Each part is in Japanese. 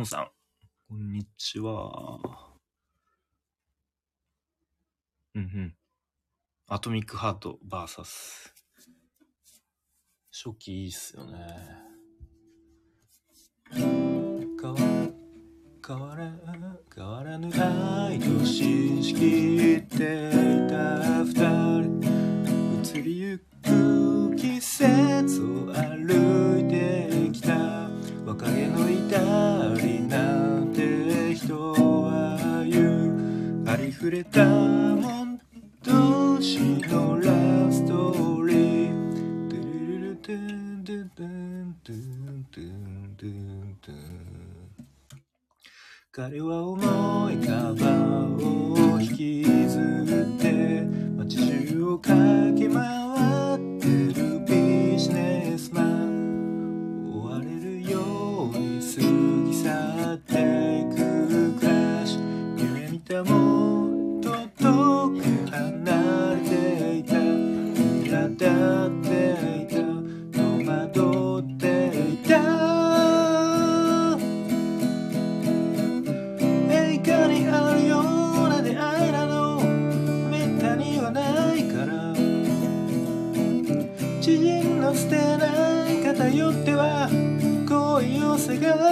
ンさん。こんにちは。うんうん。アトミックハート VS。初期いいっすよね。変わ変わら変わらぬ愛と信じきっていた二人移りゆく季節を歩れたもん同士のラストーリー。トゥルルルトゥントゥントゥントゥントゥントゥントゥン彼は思いかばん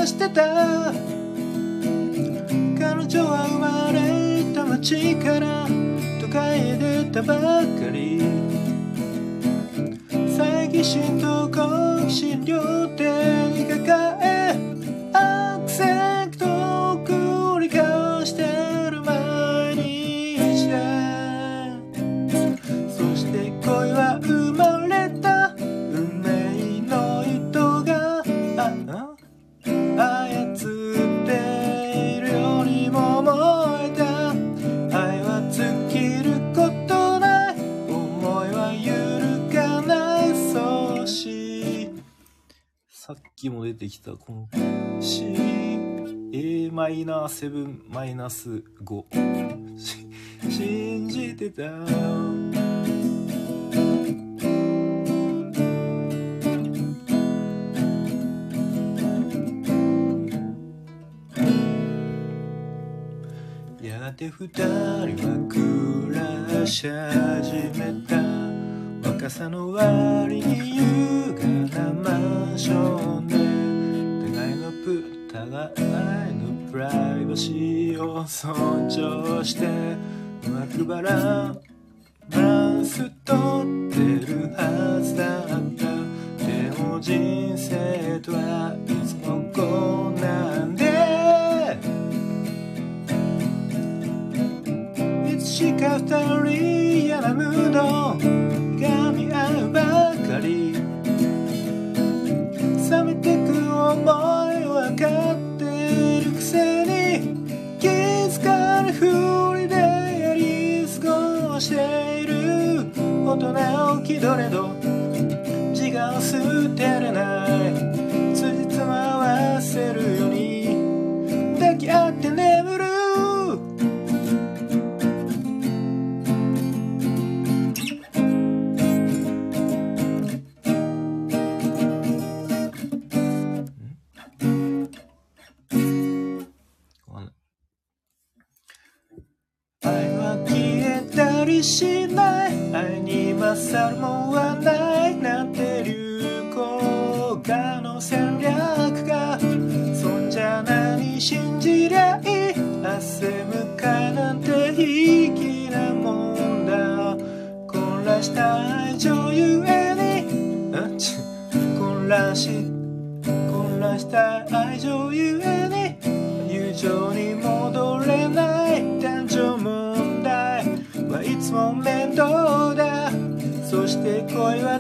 してた。彼女は生まれた町から都会へ出たばかり。詐欺師と好奇心両手に抱え出てきたこの C a マイナー7マイナス5信じてた。やがて二人は暮らし始めた。若さの割に優雅なマンションで。互いのプ互いのプライバシーを尊重してうまくバランバランス取ってるはずだったでも人生とはいつもこうなんで。いつしか二人嫌なムードがみ合うばかり。冷めてく思い。かってるくせに気づかぬふりでやり過ごしている大人を気取れど。自我を捨てれない。辻褄合わせるように。抱き合ってね。for your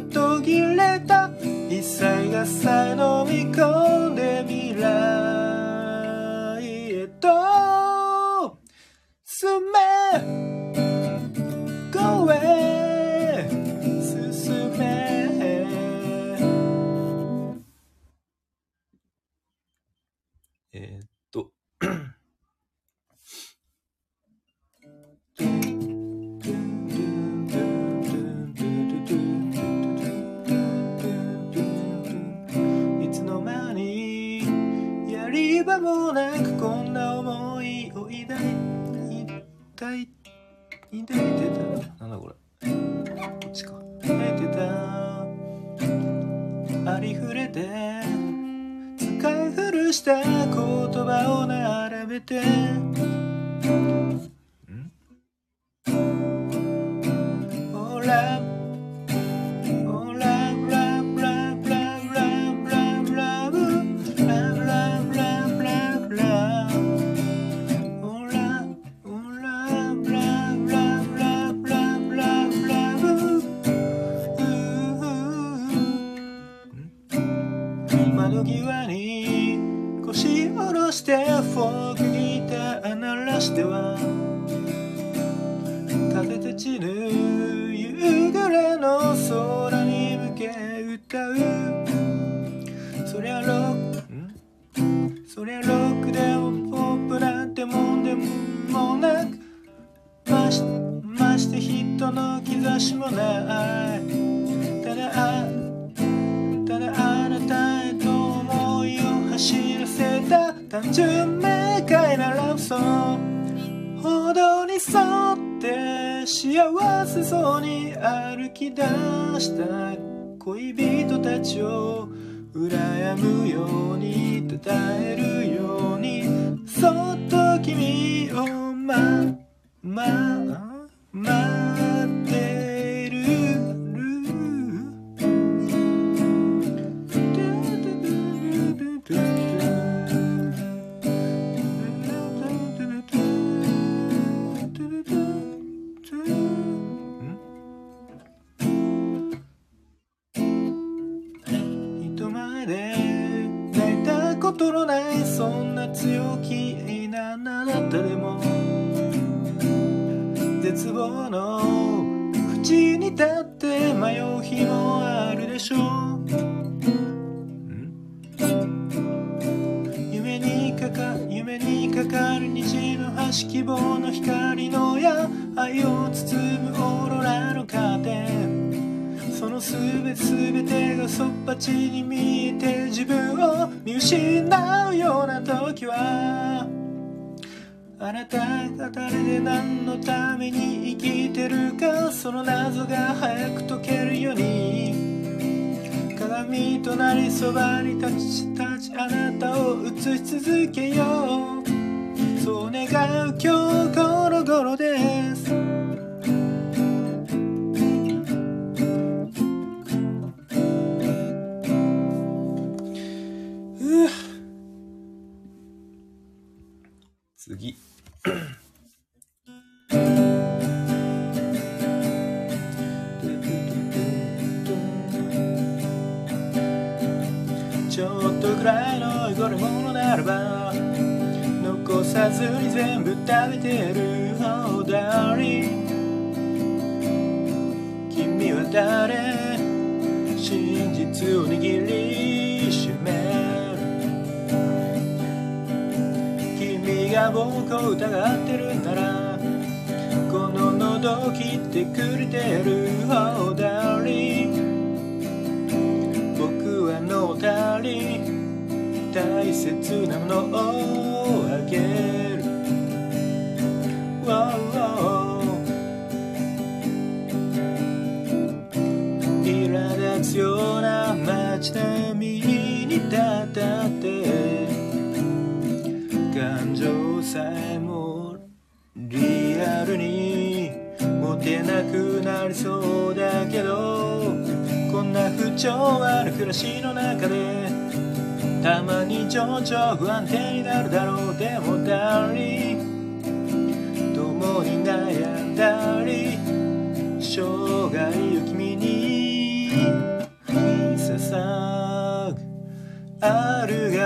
窓際に腰下ろしてフォークギター鳴らしては風立ちぬ夕暮れの空に向け歌う。そりゃロックそりゃロックでもポップなんてもんでもなくまして人の兆しもない。単純明快なラブソン歩道に沿って幸せそうに歩き出した恋人たちを羨むように称えるようにそっと君をまま待っ強気誰で何のために生きてるかその謎が早く解けるように。鏡となりそばに立ち立ちあなたを映し続けよう。そう願う今日この頃で。な街並みに立たって。感情さえもリアルに持てなくなりそうだけどこんな不調ある暮らしの中でたまに情緒不安定になるだろうでもダーリン共に悩ん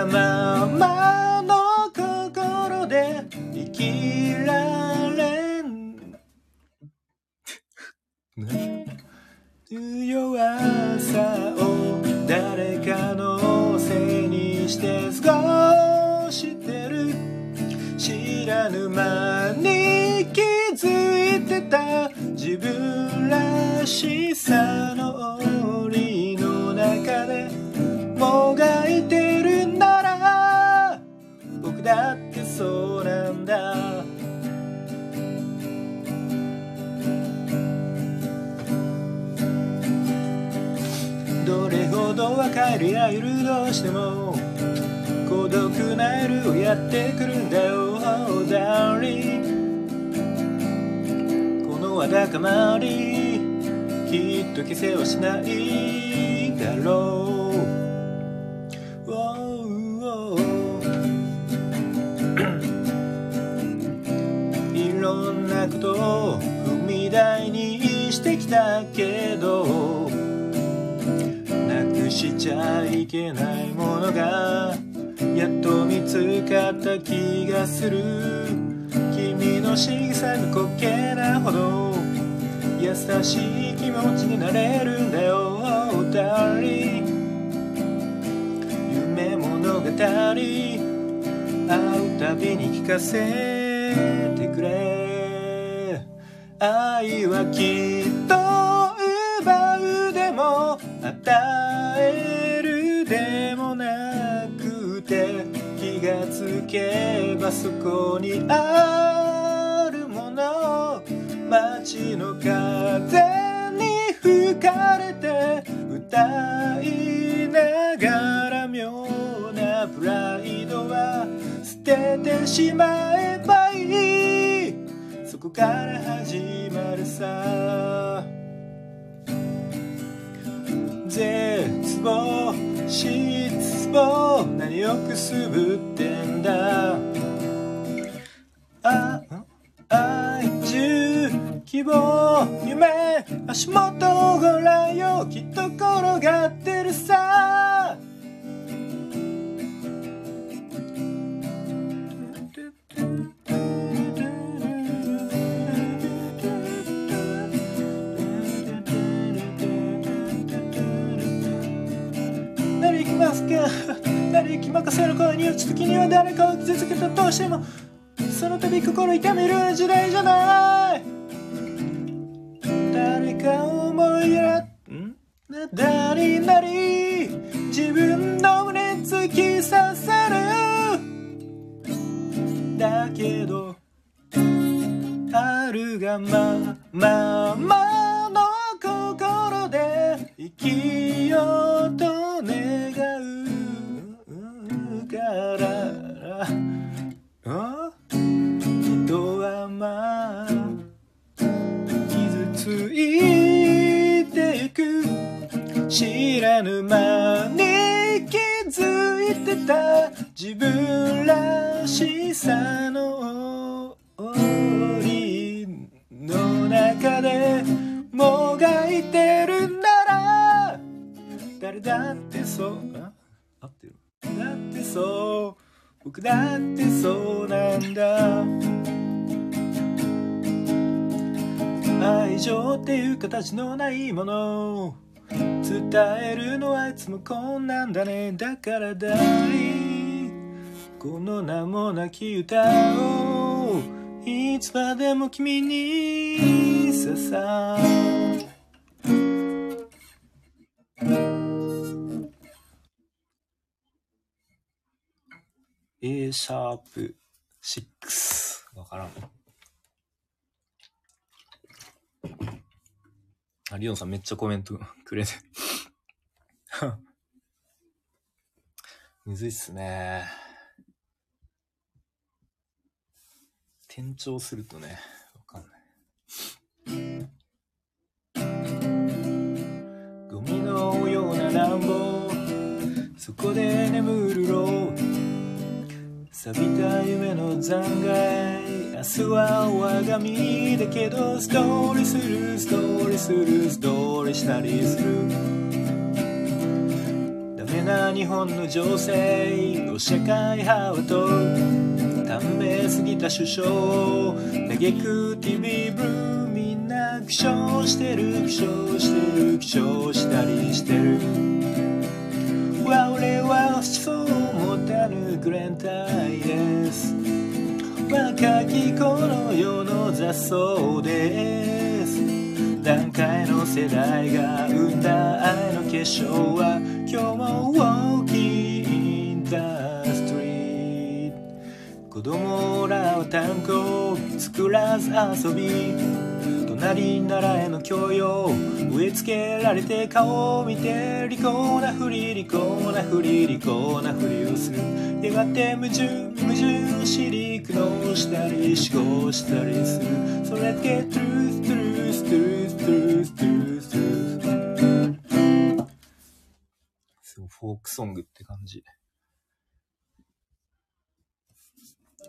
ままの心で生きられん弱さを誰かのせいにして過ごしてる。知らぬ間に気づいてた自分らしさのほど別れや夜どうしても。孤独な夜をやってくるんだよ、oh, darling. このわだかまり。きっと消せはしないだろう、ちゃいけないものがやっと見つかった気がする。君の仕草が滑稽なほど優しい気持ちになれるんだよ oh, darling 夢物語会うたびに聞かせてくれ。愛はきっと奪うでも与える。けばそこにあるもの。街の風に吹かれて歌いながら妙なプライドは捨ててしまえばいい。そこから始まるさ。絶望。失望何をくすぶってんだ。あ愛中希望夢足元ご覧よ。きっと転がってるさ。なり行き任せる声に打つ時には誰かを傷つけたとしてもその度心痛める時代じゃない。誰かを思いやん？誰なり自分の胸突き刺さる。だけどあるがまままの心で生き知らぬ間に気づいてた自分らしさの檻の中でもがいてるなら誰だってそうあ合ってる？だってそう。僕だってそうなんだ。愛情っていう形のないもの。伝えるのはいつも困難だねだからだりこの名もなき歌をいつまでも君に捧げ A シャープ6わからん。あリオンさんめっちゃコメント くれて むずいっすね。転調するとねわかんない。ゴミのような乱暴。そこで眠るろう。錆びた夢の残骸。明日は我が身だけどストーリーするストーリーするストーリーしたりする。ダメな日本の情勢を社会派はと短命すぎた首相。嘆く TV ブルーみんな苦笑してる苦笑してる。苦笑したりしてる。俺はそう持たぬグレンタイです若きこの世の雑草です。段階の世代が生んだ愛の結晶は今日も Walking in the street 子供らは単語作らず遊び隣ならへの教養植え付けられて顔を見て利口なふり利口なふり利口なふりをする。やがて矛盾矛盾を知り苦悩したり思考したりするそれだけ Truth Truth Truth Truth Truth Truth すごいフォークソングって感じ。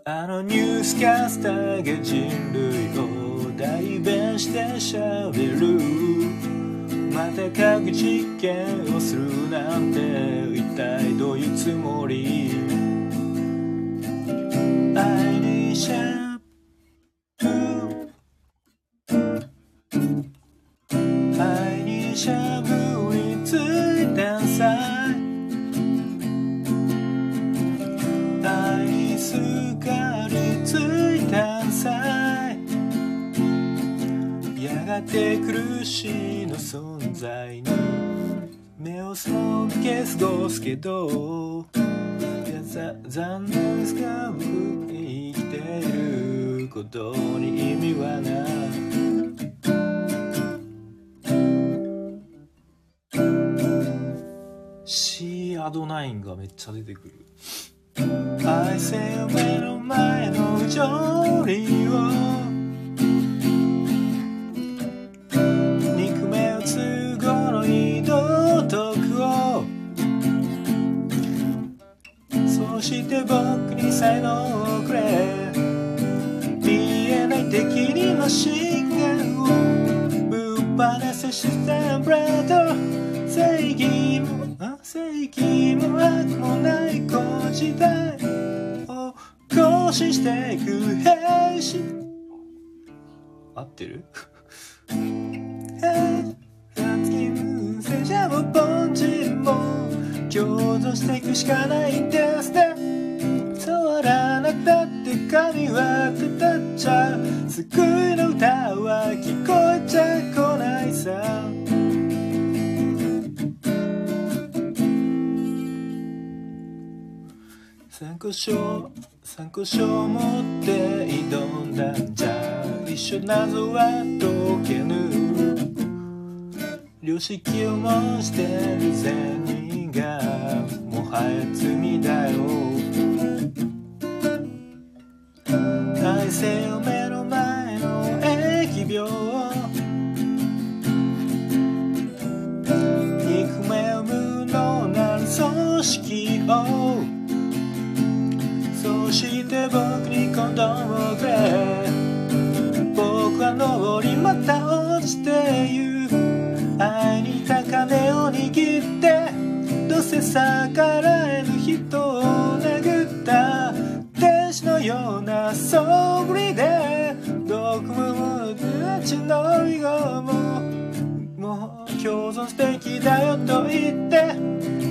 あのニュースキャスターが人類を代弁して喋る。また核実験をするなんて一体どういうつもり？愛にしゃぶ愛にしゃぶりつい。たさ愛にすがりついたさやがて苦しいの存在に。目を背け過ごすけど。さ残念ですが僕生きていることに意味はない。シーアドナインがめっちゃ出てくる。愛せよ目の前の不条理をしたブレー。ド正義もあ正義も悪もない。この時代を更新していく兵士合ってる？戦車もポンチも共存していくしかないんですねそうあらなたって神はたっちゃう救いの歌は聞こえちゃこないさ。参考書参考書を持って挑んだ。んじゃ一緒謎は解けぬ。良識を模してる善人がもはや罪だよ。せよ目の前の疫病憎め無能なる組織を。そして僕にコンドームをくれ。僕は登りまた落ちてゆ愛に高値を握って。どうせ逆らえぬ人。ようなそぶりでどこもたちの以後ももう共存すべきだよと言って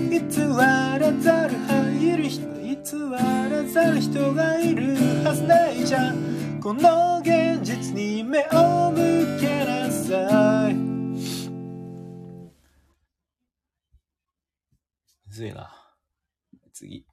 偽らざる入る人偽らざる人がいるはずないじゃんこの現実に目を向けなさいむずいな次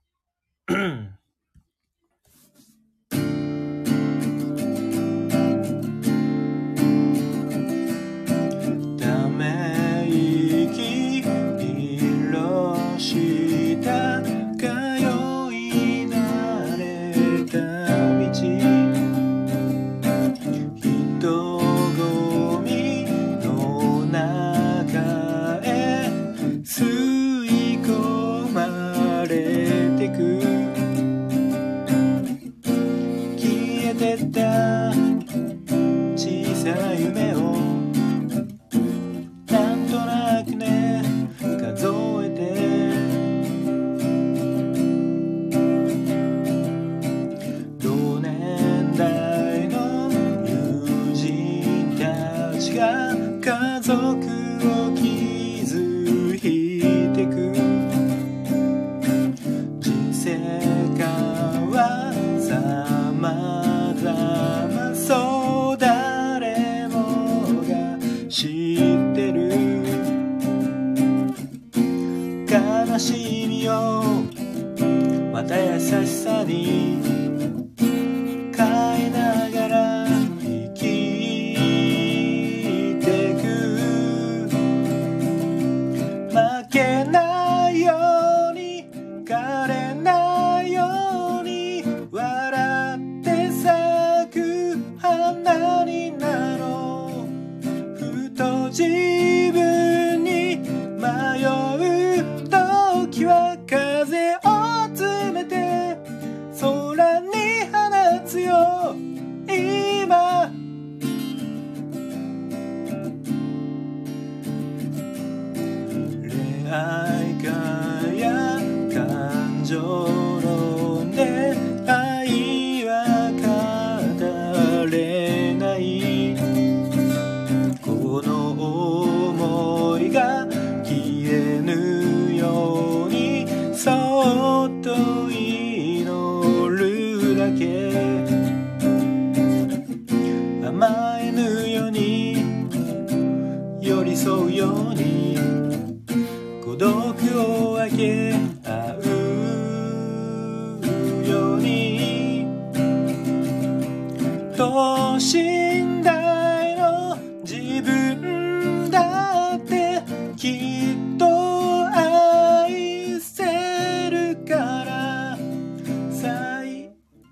fazer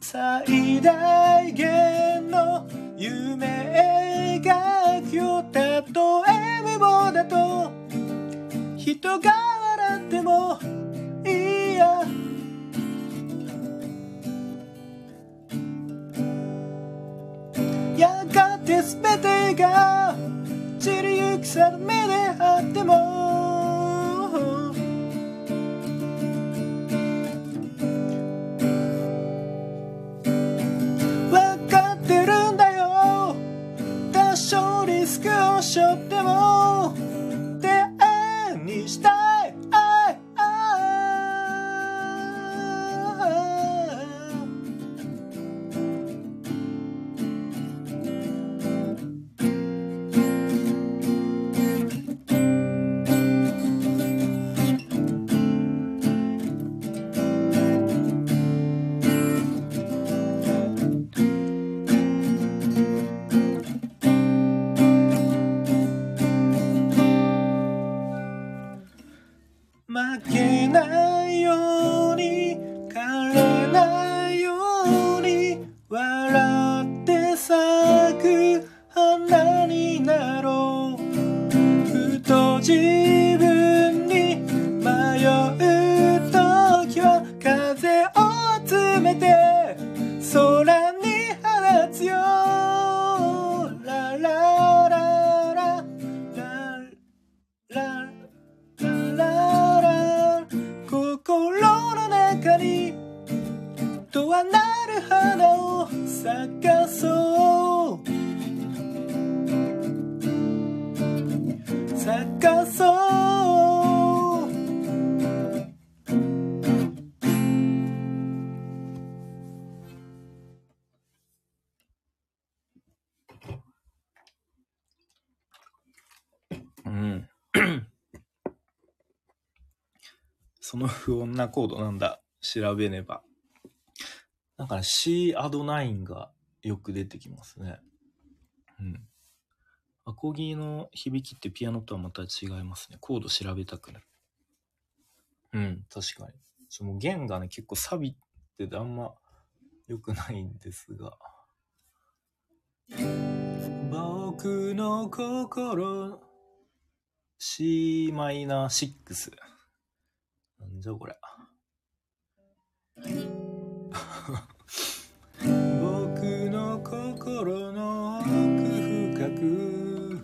最大限の夢描くよたとえ無謀だと。人が笑ってもいいや。やがて全てが散りゆくさる目であっても。ketchup その不穏なコードなんだ調べねば。なんかね、C アド9がよく出てきますね。うん。アコギの響きってピアノとはまた違いますね。コード調べたくなる。うん、確かに。ちょもう弦がね、結構サビってあんま良くないんですが。僕の心 C マイナー6。なんじゃこれ。僕の心の奥深く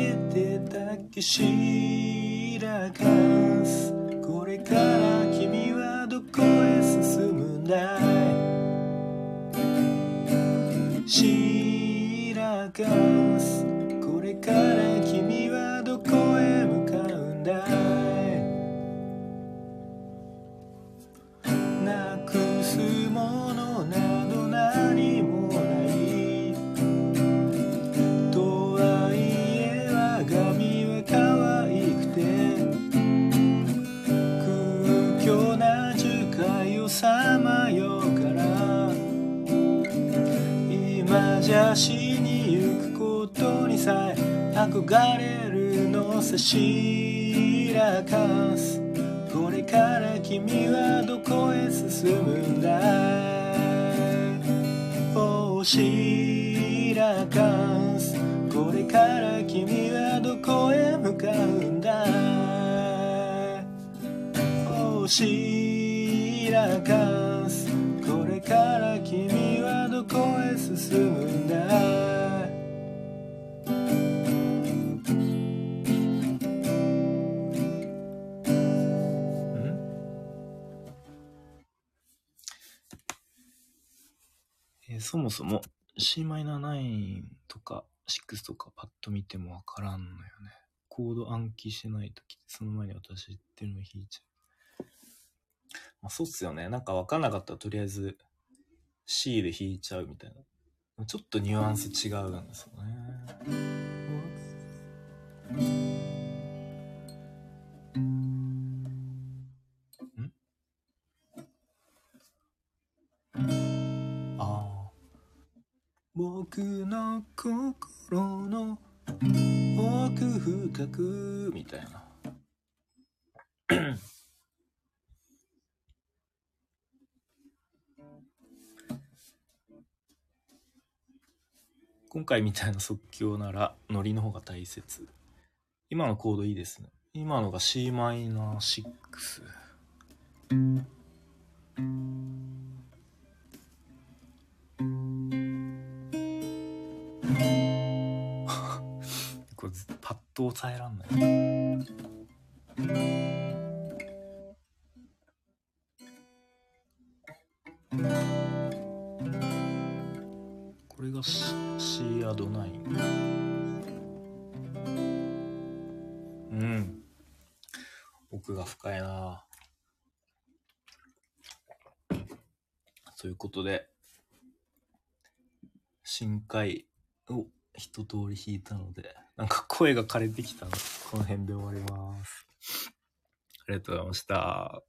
けてたけしらかすこれから君はどこへ進むんだい。しらかすこれかられるのさしらかす。これから君はどこへ進むんだ？おしらかす。これから君はどこへ向かうんだ？おしらかす。これから君はどこへ進むんだ？そもそも c マイナー9とか6とかパッと見てもわからんのよね。コード暗記してないとき、その前に私言ってるの弾いちゃう。まあそうっすよね。なんかわかんなかったらとりあえず C で弾いちゃうみたいな。ちょっとニュアンス違うんですよね。僕の心の奥深くみたいな。今回みたいな即興ならノリの方が大切。今のコードいいですね。今のが c マイナー6。これずパッと抑えらんない。通り弾いたので、なんか声が枯れてきたので、この辺で終わります。ありがとうございました。